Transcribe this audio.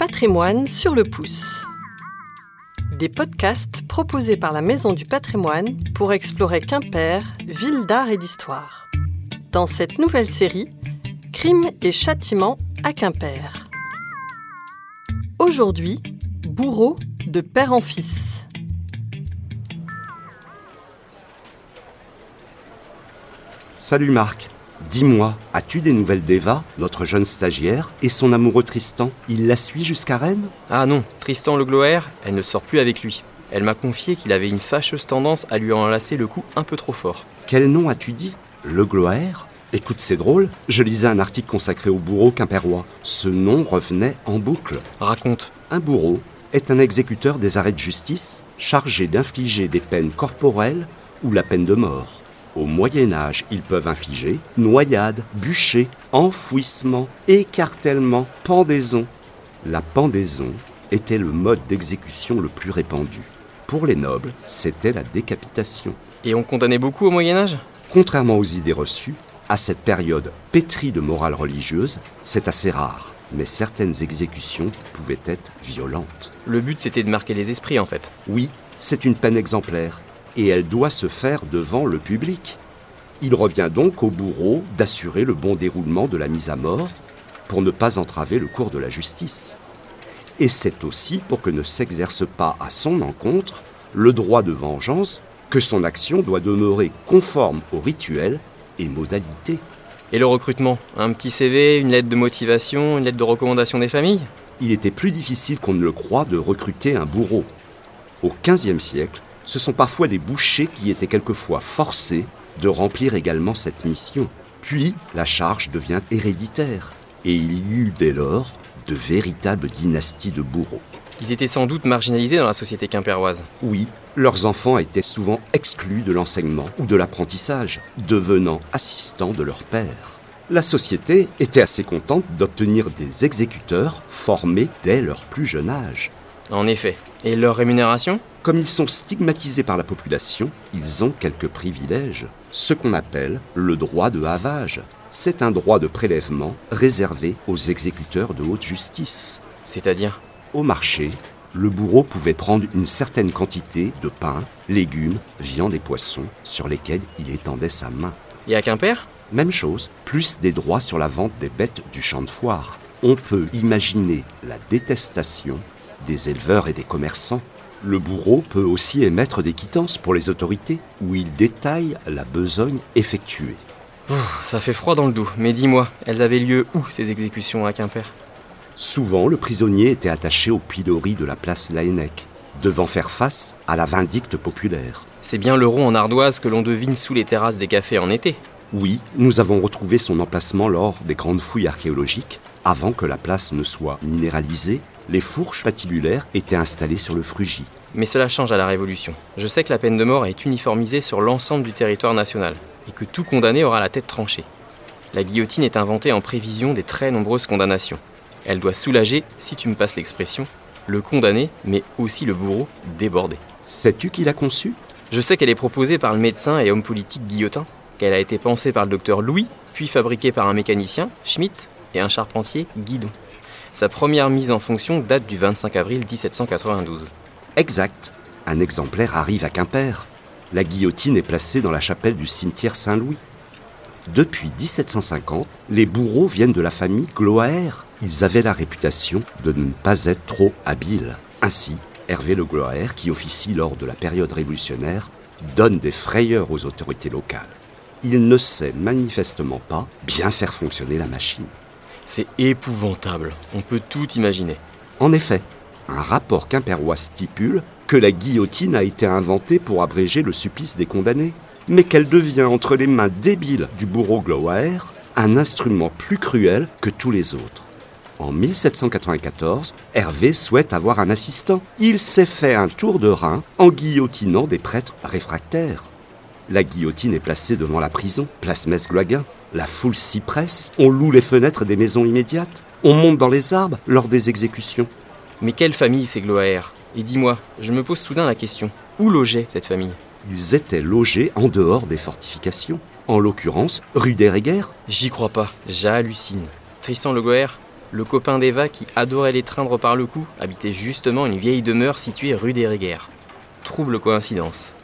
Patrimoine sur le pouce. Des podcasts proposés par la Maison du Patrimoine pour explorer Quimper, ville d'art et d'histoire. Dans cette nouvelle série, Crimes et châtiments à Quimper. Aujourd'hui, bourreau de père en fils. Salut Marc. Dis-moi, as-tu des nouvelles d'Eva, notre jeune stagiaire, et son amoureux Tristan? Il la suit jusqu'à Rennes? Ah non, Tristan Le Gloer, elle ne sort plus avec lui. Elle m'a confié qu'il avait une fâcheuse tendance à lui enlacer le cou un peu trop fort. Quel nom as-tu dit? Le Gloer Écoute, c'est drôle, je lisais un article consacré au bourreau quimpérois. Ce nom revenait en boucle. Raconte. Un bourreau est un exécuteur des arrêts de justice chargé d'infliger des peines corporelles ou la peine de mort. Au Moyen Âge, ils peuvent infliger noyade, bûcher, enfouissement, écartèlement, pendaison. La pendaison était le mode d'exécution le plus répandu. Pour les nobles, c'était la décapitation. Et on condamnait beaucoup au Moyen Âge? Contrairement aux idées reçues, à cette période pétrie de morale religieuse, c'est assez rare. Mais certaines exécutions pouvaient être violentes. Le but c'était de marquer les esprits en fait. Oui, c'est une peine exemplaire, et elle doit se faire devant le public. Il revient donc au bourreau d'assurer le bon déroulement de la mise à mort pour ne pas entraver le cours de la justice. Et c'est aussi pour que ne s'exerce pas à son encontre le droit de vengeance que son action doit demeurer conforme aux rituels et modalités. Et le recrutement Un petit CV, une lettre de motivation, une lettre de recommandation des familles? Il était plus difficile qu'on ne le croit de recruter un bourreau. Au XVe siècle, ce sont parfois des bouchers qui étaient quelquefois forcés de remplir également cette mission. Puis la charge devient héréditaire, et il y eut dès lors de véritables dynasties de bourreaux. Ils étaient sans doute marginalisés dans la société quimpéroise. Oui, leurs enfants étaient souvent exclus de l'enseignement ou de l'apprentissage, devenant assistants de leur père. La société était assez contente d'obtenir des exécuteurs formés dès leur plus jeune âge. En effet. Et leur rémunération? Comme ils sont stigmatisés par la population, ils ont quelques privilèges, ce qu'on appelle le droit de havage. C'est un droit de prélèvement réservé aux exécuteurs de haute justice. C'est-à-dire? Au marché, le bourreau pouvait prendre une certaine quantité de pain, légumes, viande et poissons sur lesquels il étendait sa main. Et à Quimper? Même chose, plus des droits sur la vente des bêtes du champ de foire. On peut imaginer la détestation des éleveurs et des commerçants. Le bourreau peut aussi émettre des quittances pour les autorités, où il détaille la besogne effectuée. Ouh, Ça fait froid dans le dos, mais dis-moi, elles avaient lieu où ces exécutions à Quimper? Souvent, le prisonnier était attaché au pilori de la place Laennec, devant faire face à la vindicte populaire. C'est bien le rond en ardoise que l'on devine sous les terrasses des cafés en été. Oui, nous avons retrouvé son emplacement lors des grandes fouilles archéologiques. Avant que la place ne soit minéralisée, les fourches patibulaires étaient installées sur le frugi. Mais cela change à la Révolution. Je sais que la peine de mort est uniformisée sur l'ensemble du territoire national, et que tout condamné aura la tête tranchée. La guillotine est inventée en prévision des très nombreuses condamnations. Elle doit soulager, si tu me passes l'expression, le condamné, mais aussi le bourreau débordé. Sais-tu qui l'a conçu Je sais qu'elle est proposée par le médecin et homme politique Guillotin, qu'elle a été pensée par le docteur Louis, puis fabriquée par un mécanicien, Schmitt, et un charpentier, Guidon. Sa première mise en fonction date du 25 avril 1792. Exact. Un exemplaire arrive à Quimper. La guillotine est placée dans la chapelle du cimetière Saint-Louis. Depuis 1750, les bourreaux viennent de la famille Gloaer. Ils avaient la réputation de ne pas être trop habiles. Ainsi, Hervé Le Gloaer, qui officie lors de la période révolutionnaire, donne des frayeurs aux autorités locales. Il ne sait manifestement pas bien faire fonctionner la machine. C'est épouvantable, on peut tout imaginer. En effet, un rapport quimpérois stipule que la guillotine a été inventée pour abréger le supplice des condamnés, mais qu'elle devient entre les mains débiles du bourreau Gloaer un instrument plus cruel que tous les autres. En 1794, Hervé souhaite avoir un assistant. Il s'est fait un tour de rein en guillotinant des prêtres réfractaires. La guillotine est placée devant la prison, place Metz-Gloaguin. La foule s'y presse, on loue les fenêtres des maisons immédiates, on monte dans les arbres lors des exécutions. Mais quelle famille ces Gloaer Et dis-moi, je me pose soudain la question, où logeait cette famille? Ils étaient logés en dehors des fortifications, en l'occurrence rue des Réguerres. J'y crois pas, j'hallucine. Tristan Le Le copain d'Eva, qui adorait l'étreindre par le cou, habitait justement une vieille demeure située rue des Réguères. Trouble coïncidence.